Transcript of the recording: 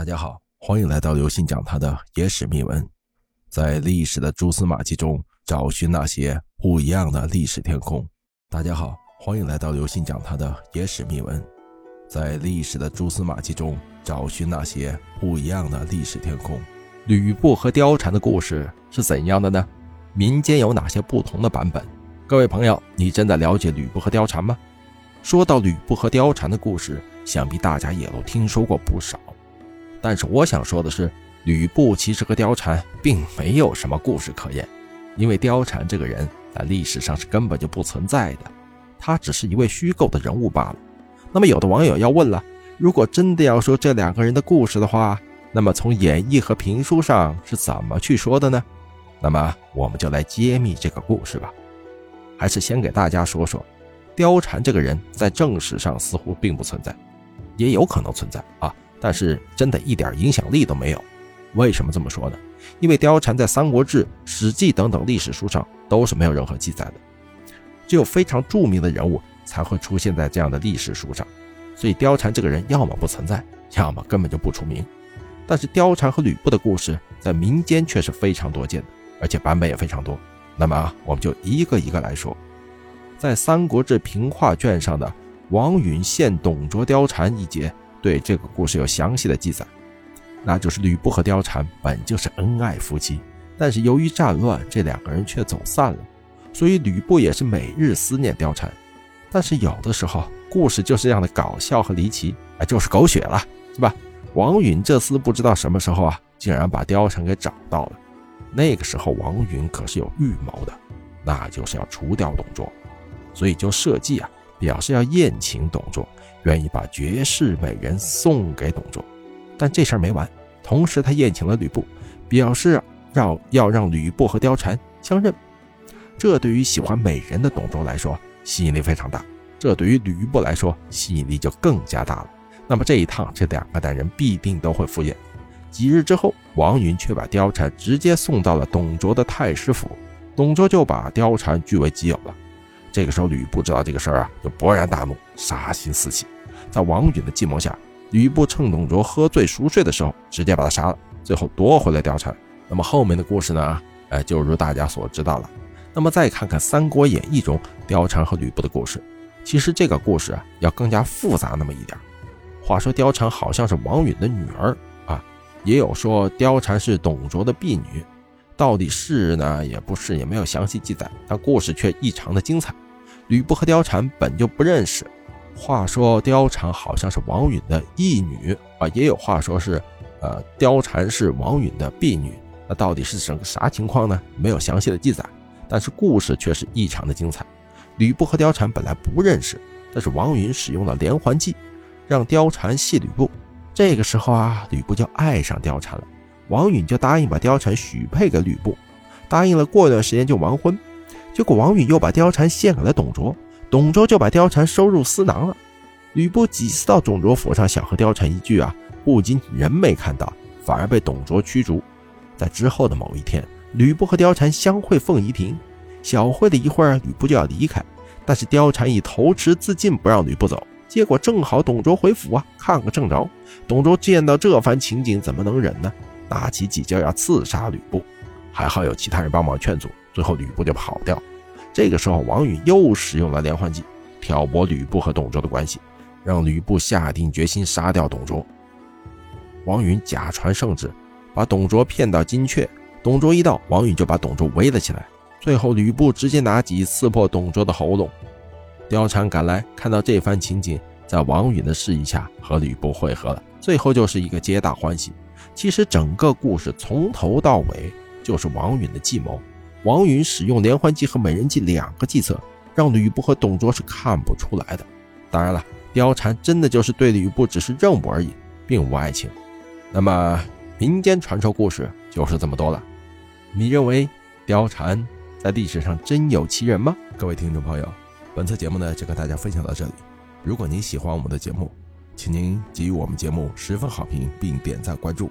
大家好，欢迎来到刘信讲他的野史秘闻，在历史的蛛丝马迹中找寻那些不一样的历史天空。大家好，欢迎来到刘信讲他的野史秘闻，在历史的蛛丝马迹中找寻那些不一样的历史天空。吕布和貂蝉的故事是怎样的呢？民间有哪些不同的版本？各位朋友，你真的了解吕布和貂蝉吗？说到吕布和貂蝉的故事，想必大家也都听说过不少。但是我想说的是，吕布其实和貂蝉并没有什么故事可言，因为貂蝉这个人在历史上是根本就不存在的，他只是一位虚构的人物罢了。那么有的网友要问了，如果真的要说这两个人的故事的话，那么从演义和评书上是怎么去说的呢？那么我们就来揭秘这个故事吧。还是先给大家说说，貂蝉这个人在正史上似乎并不存在，也有可能存在啊。但是真的一点影响力都没有，为什么这么说呢？因为貂蝉在《三国志》《史记》等等历史书上都是没有任何记载的，只有非常著名的人物才会出现在这样的历史书上，所以貂蝉这个人要么不存在，要么根本就不出名。但是貂蝉和吕布的故事在民间却是非常多见的，而且版本也非常多。那么我们就一个一个来说，在《三国志平话卷》上的王允献董卓貂蝉一节。对这个故事有详细的记载，那就是吕布和貂蝉本就是恩爱夫妻，但是由于战乱，这两个人却走散了，所以吕布也是每日思念貂蝉。但是有的时候故事就是这样的搞笑和离奇，哎，就是狗血了，是吧？王允这厮不知道什么时候啊，竟然把貂蝉给找到了。那个时候王允可是有预谋的，那就是要除掉董卓，所以就设计啊，表示要宴请董卓。愿意把绝世美人送给董卓，但这事儿没完。同时，他宴请了吕布，表示让要让吕布和貂蝉相认。这对于喜欢美人的董卓来说吸引力非常大，这对于吕布来说吸引力就更加大了。那么这一趟，这两个男人必定都会赴宴。几日之后，王允却把貂蝉直接送到了董卓的太师府，董卓就把貂蝉据为己有了。这个时候，吕布知道这个事儿啊，就勃然大怒，杀心四起。在王允的计谋下，吕布趁董卓喝醉熟睡的时候，直接把他杀了，最后夺回了貂蝉。那么后面的故事呢？哎，就如大家所知道了。那么再看看《三国演义》中貂蝉和吕布的故事，其实这个故事啊，要更加复杂那么一点。话说貂蝉好像是王允的女儿啊，也有说貂蝉是董卓的婢女。到底是呢，也不是，也没有详细记载，但故事却异常的精彩。吕布和貂蝉本就不认识，话说貂蝉好像是王允的义女啊，也有话说是，呃，貂蝉是王允的婢女。那到底是什个啥情况呢？没有详细的记载，但是故事却是异常的精彩。吕布和貂蝉本来不认识，但是王允使用了连环计，让貂蝉戏吕布。这个时候啊，吕布就爱上貂蝉了。王允就答应把貂蝉许配给吕布，答应了过一段时间就完婚。结果王允又把貂蝉献给了董卓，董卓就把貂蝉收入私囊了。吕布几次到董卓府上想和貂蝉一聚啊，不仅人没看到，反而被董卓驱逐。在之后的某一天，吕布和貂蝉相会凤仪亭，小会了一会儿，吕布就要离开，但是貂蝉以投池自尽不让吕布走。结果正好董卓回府啊，看个正着。董卓见到这番情景，怎么能忍呢？拿起戟就要刺杀吕布，还好有其他人帮忙劝阻，最后吕布就跑掉。这个时候，王允又使用了连环计，挑拨吕布和董卓的关系，让吕布下定决心杀掉董卓。王允假传圣旨，把董卓骗到金阙。董卓一到，王允就把董卓围了起来。最后，吕布直接拿戟刺破董卓的喉咙。貂蝉赶来，看到这番情景，在王允的示意下和吕布会合了。最后就是一个皆大欢喜。其实整个故事从头到尾就是王允的计谋。王允使用连环计和美人计两个计策，让吕布和董卓是看不出来的。当然了，貂蝉真的就是对吕布只是任务而已，并无爱情。那么民间传说故事就是这么多了。你认为貂蝉在历史上真有其人吗？各位听众朋友，本次节目呢就跟大家分享到这里。如果您喜欢我们的节目，请您给予我们节目十分好评，并点赞关注。